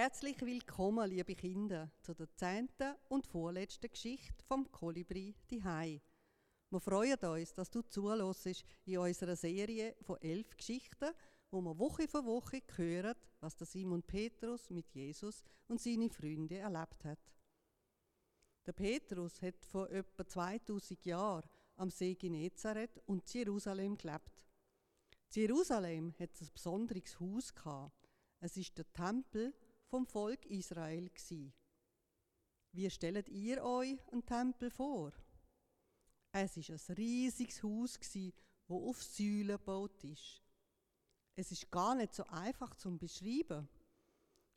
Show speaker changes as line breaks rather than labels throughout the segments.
Herzlich willkommen, liebe Kinder, zu der zehnten und vorletzten Geschichte vom Kolibri die Hai. Wir freuen uns, dass du zuhörst in unserer Serie von elf Geschichten, wo wir Woche für Woche hören, was der Simon Petrus mit Jesus und seinen Freunden erlebt hat. Der Petrus hat vor etwa 2000 Jahren am See Genezareth und Jerusalem gelebt. Jerusalem hat ein besonderes Haus gehabt. Es ist der Tempel vom Volk Israel gsi. Wie stellt ihr euch einen Tempel vor? Es ist ein riesiges Haus gsi, wo auf Säulen gebaut ist. Es ist gar nicht so einfach zum beschreiben.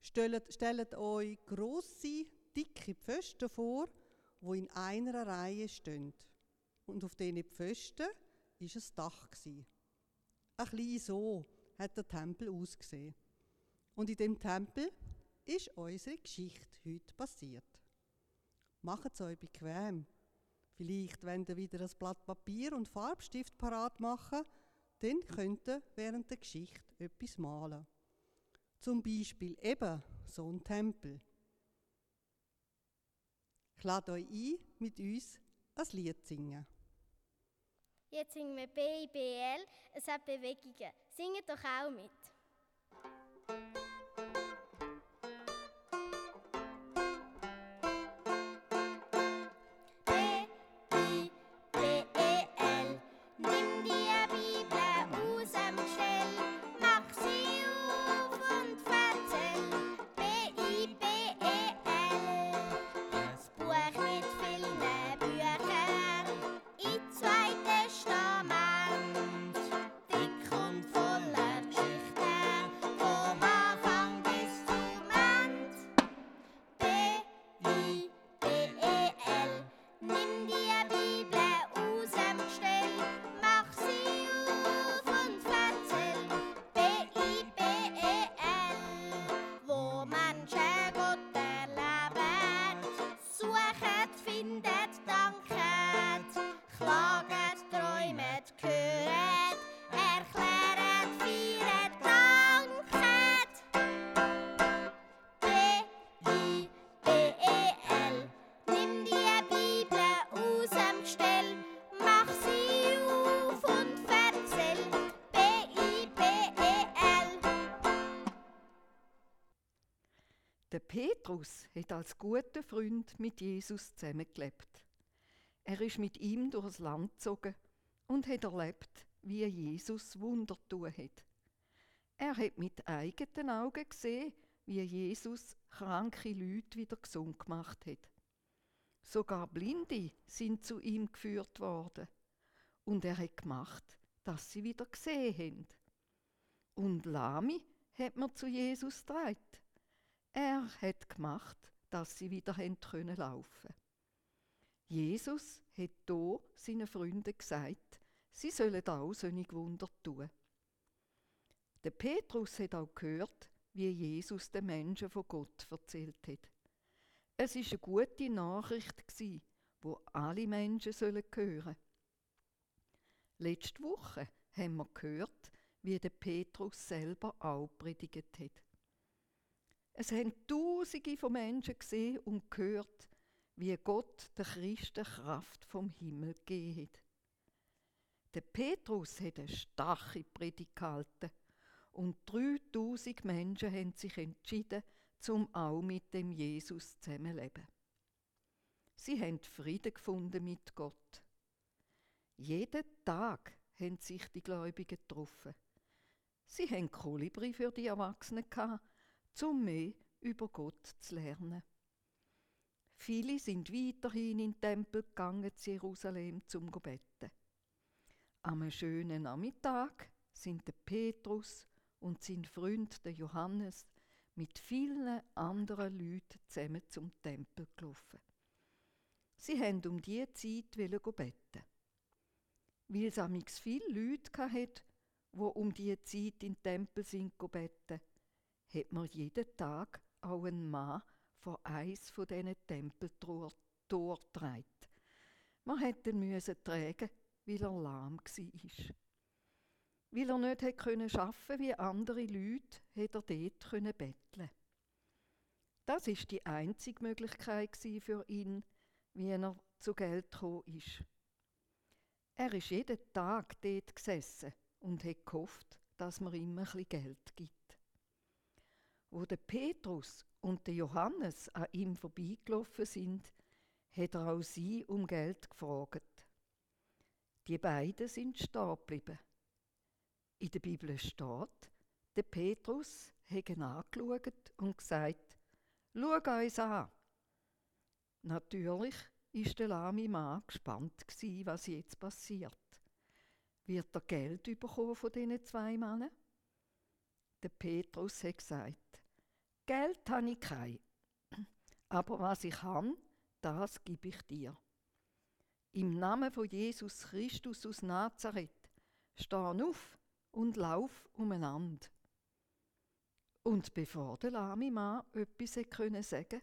Stellt, stellt euch große, dicke Pfosten vor, wo in einer Reihe stehen. Und auf diesen Pfosten ist ein Dach gsi. Ein bisschen so hat der Tempel ausgesehen. Und in dem Tempel ist unsere Geschichte heute passiert. Macht es euch bequem. Vielleicht, wenn ihr wieder ein Blatt Papier und Farbstift parat machen, dann könnt ihr während der Geschichte etwas malen. Zum Beispiel eben so ein Tempel. Ich lade euch ein, mit uns ein Lied zu singen.
Jetzt singen wir BIBL, es hat Bewegungen. Singet doch auch mit.
Der Petrus hat als guter Freund mit Jesus zusammengelebt. Er ist mit ihm durchs Land gezogen und hat erlebt, wie Jesus Wunder tun hat. Er hat mit eigenen Augen gesehen, wie Jesus kranke Leute wieder gesund gemacht hat. Sogar Blinde sind zu ihm geführt worden. Und er hat gemacht, dass sie wieder gesehen haben. Und Lami hat man zu Jesus getragen. Er hat gemacht, dass sie wieder können laufen. Jesus hat do seinen Freunden gesagt, sie sollen auch solche Wunder tun. Der Petrus hat auch gehört, wie Jesus den Menschen von Gott erzählt hat. Es ist eine gute Nachricht gsi, wo alle Menschen sollen hören. Letzte Woche haben wir gehört, wie der Petrus selber auch predigt hat. Es haben Tausende von Menschen gesehen und gehört, wie Gott der Christen Kraft vom Himmel gegeben hat. Der Petrus hat eine starke Predigt gehalten und 3000 Menschen haben sich entschieden, zum auch mit dem Jesus zusammenleben. Sie haben Frieden gefunden mit Gott. Jeden Tag haben sich die Gläubigen getroffen. Sie haben Kolibri für die Erwachsenen gehabt um mehr über Gott zu lernen. Viele sind weiterhin in den Tempel gegangen zu Jerusalem zum Gebeten. Am schönen Nachmittag sind der Petrus und sein Freund der Johannes mit vielen anderen Leuten zusammen zum Tempel gelaufen. Sie haben um diese Zeit beten. Weil es amix viele Leute hatte, die um diese Zeit in den Tempel sind beten, hat man jeden Tag auch einen Mann von eins von diesen Tempeltor getragen. Man hätte ihn müssen tragen, weil er lahm war. Weil er nicht hätte können wie andere Leute, hätte er dort können betteln. Das ist die einzige Möglichkeit für ihn, wie er zu Geld gekommen ist. Er ist jeden Tag dort gesessen und hat gehofft, dass man ihm ein bisschen Geld gibt. Wo der Petrus und der Johannes an ihm vorbeigelaufen sind, hat er auch sie um Geld gefragt. Die beiden sind stehen geblieben. In der Bibel steht, der Petrus hat ihn angeschaut und gesagt, schau uns an. Natürlich ist der lahme Mann gespannt was jetzt passiert. Wird er Geld bekommen von diesen zwei Männern? Der Petrus hat gesagt, Geld habe ich kein, aber was ich habe, das gebe ich dir. Im Namen von Jesus Christus aus Nazareth, steh auf und lauf umeinander. Und bevor der lahme Mann etwas können sagen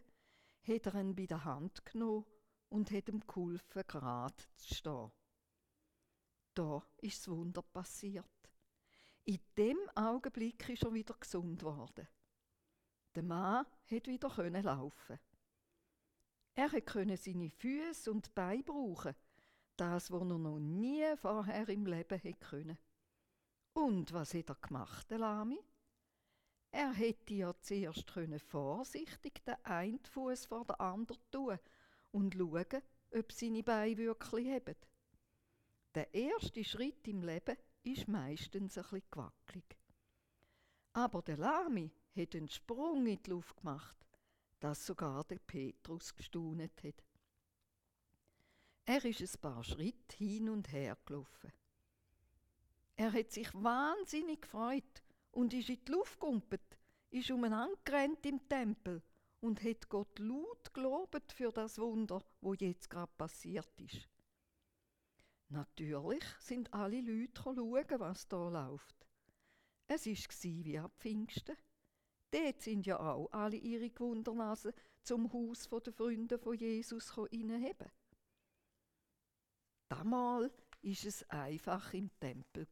hat er ihn bei der Hand genommen und hat ihm geholfen, gerade zu stehen. Da ist das Wunder passiert. In dem Augenblick ist er wieder gesund worden. Der Mann hat wieder laufen. Er konnte seine Füße und Beine brauchen, das, was er noch nie vorher im Leben hätte Und was hat er gemacht, der Lami? Er hätte ja zuerst können vorsichtig den einen Fuß vor den anderen tun und schauen, ob seine Beine wirklich haben. Der erste Schritt im Leben ist meistens ein bisschen gewackelig. Aber der Lami hat einen Sprung in die Luft gemacht, dass sogar der Petrus gestaunet hat. Er ist ein paar Schritte hin und her gelaufen. Er hat sich wahnsinnig gefreut und ist in die Luft gegumpelt, ist umeinander gerannt im Tempel und hat Gott laut gelobt für das Wunder, wo jetzt gerade passiert ist. Natürlich sind alle Leute schauen, was da läuft. Es war wie ab Pfingsten. Dort sind ja auch alle ihre Gewundernasen zum Haus der Freunde von Jesus reinheben. Damals ist es einfach im Tempel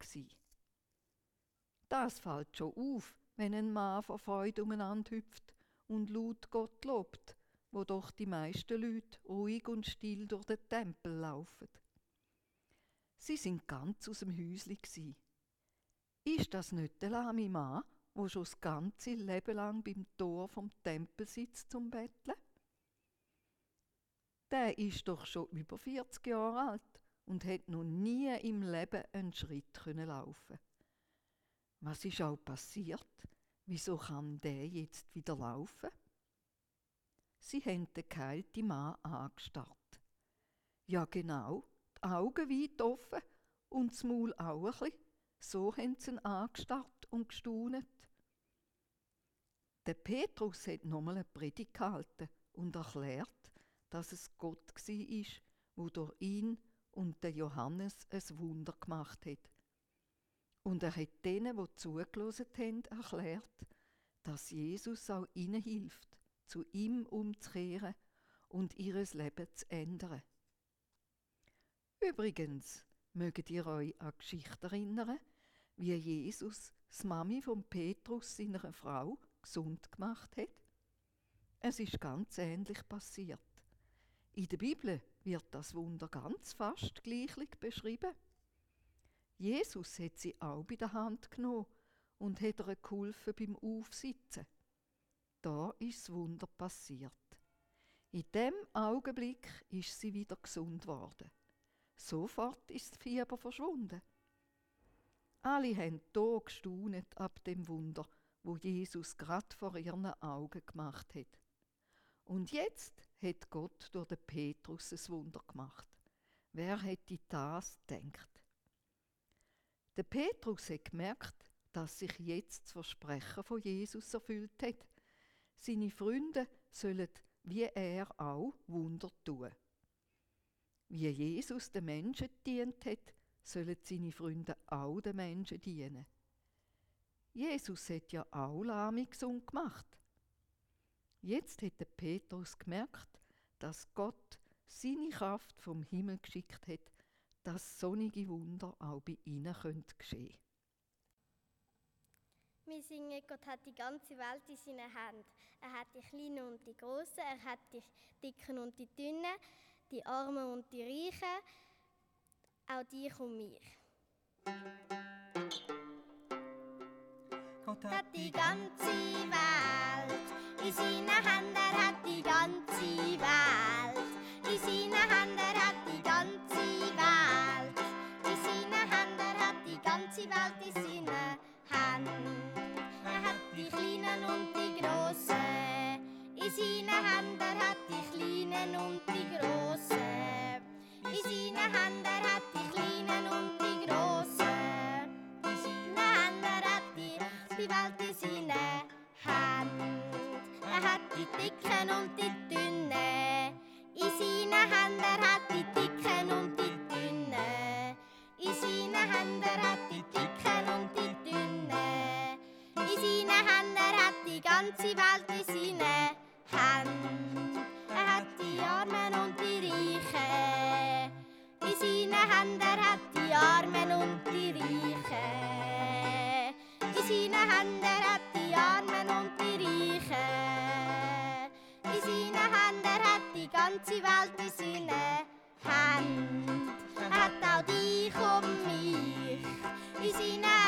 Das fällt schon auf, wenn ein Mann vor Freude umeinander hüpft und laut Gott lobt, wo doch die meisten Leute ruhig und still durch den Tempel laufen. Sie sind ganz aus dem Häusli Ist das nicht der lahme Mann, wo schon das ganze Leben lang beim Tor vom Tempel sitzt zum Betteln? Der ist doch schon über 40 Jahre alt und hat noch nie im Leben einen Schritt können laufen. Was ist auch passiert? Wieso kann der jetzt wieder laufen? Sie haben den geheilten Mann angestarrt. Ja, genau, die Augen weit offen und das Maul auch ein bisschen. So haben sie ihn angestarrt und gestaunet. Der Petrus hat nochmal eine Predigt gehalten und erklärt, dass es Gott war, wo durch ihn und der Johannes ein Wunder gemacht hat. Und er hat denen, die zugelassen haben, erklärt, dass Jesus auch ihnen hilft, zu ihm umzukehren und ihres Leben zu ändern. Übrigens, mögt ihr euch an die Geschichte erinnern, wie Jesus das Mami von Petrus seiner Frau gesund gemacht hat? Es ist ganz ähnlich passiert. In der Bibel wird das Wunder ganz fast gleichlich beschrieben. Jesus hat sie auch bei der Hand genommen und hat ihr geholfen beim Aufsitzen. Da ist das Wunder passiert. In dem Augenblick ist sie wieder gesund worden. Sofort ist das Fieber verschwunden. Alle haben hier gestaunet ab dem Wunder, wo Jesus gerade vor ihren Augen gemacht hat. Und jetzt hat Gott durch den Petrus ein Wunder gemacht. Wer hätte das denkt? Der Petrus hat gemerkt, dass sich jetzt das Versprechen von Jesus erfüllt hat. Seine Freunde sollen wie er auch Wunder tun. Wie Jesus den Menschen dient hat, sollen seine Freunde auch den Menschen dienen. Jesus hat ja auch lahme gesund gemacht. Jetzt hat der Petrus gemerkt, dass Gott seine Kraft vom Himmel geschickt hat, dass sonnige Wunder auch bei ihnen geschehen können.
Wir singen, Gott hat die ganze Welt in seinen Händen. Er hat die Kleinen und die Großen, er hat die Dicken und die Dünnen die Armen und die Reichen, auch dich und mich.
Gott
hat die ganze Welt in seinen Händen, hat die ganze die Welt in seiner Hand. Er hat die Dicken und die ganze Welt in seinen Hand. hat auch dich und mich in seinen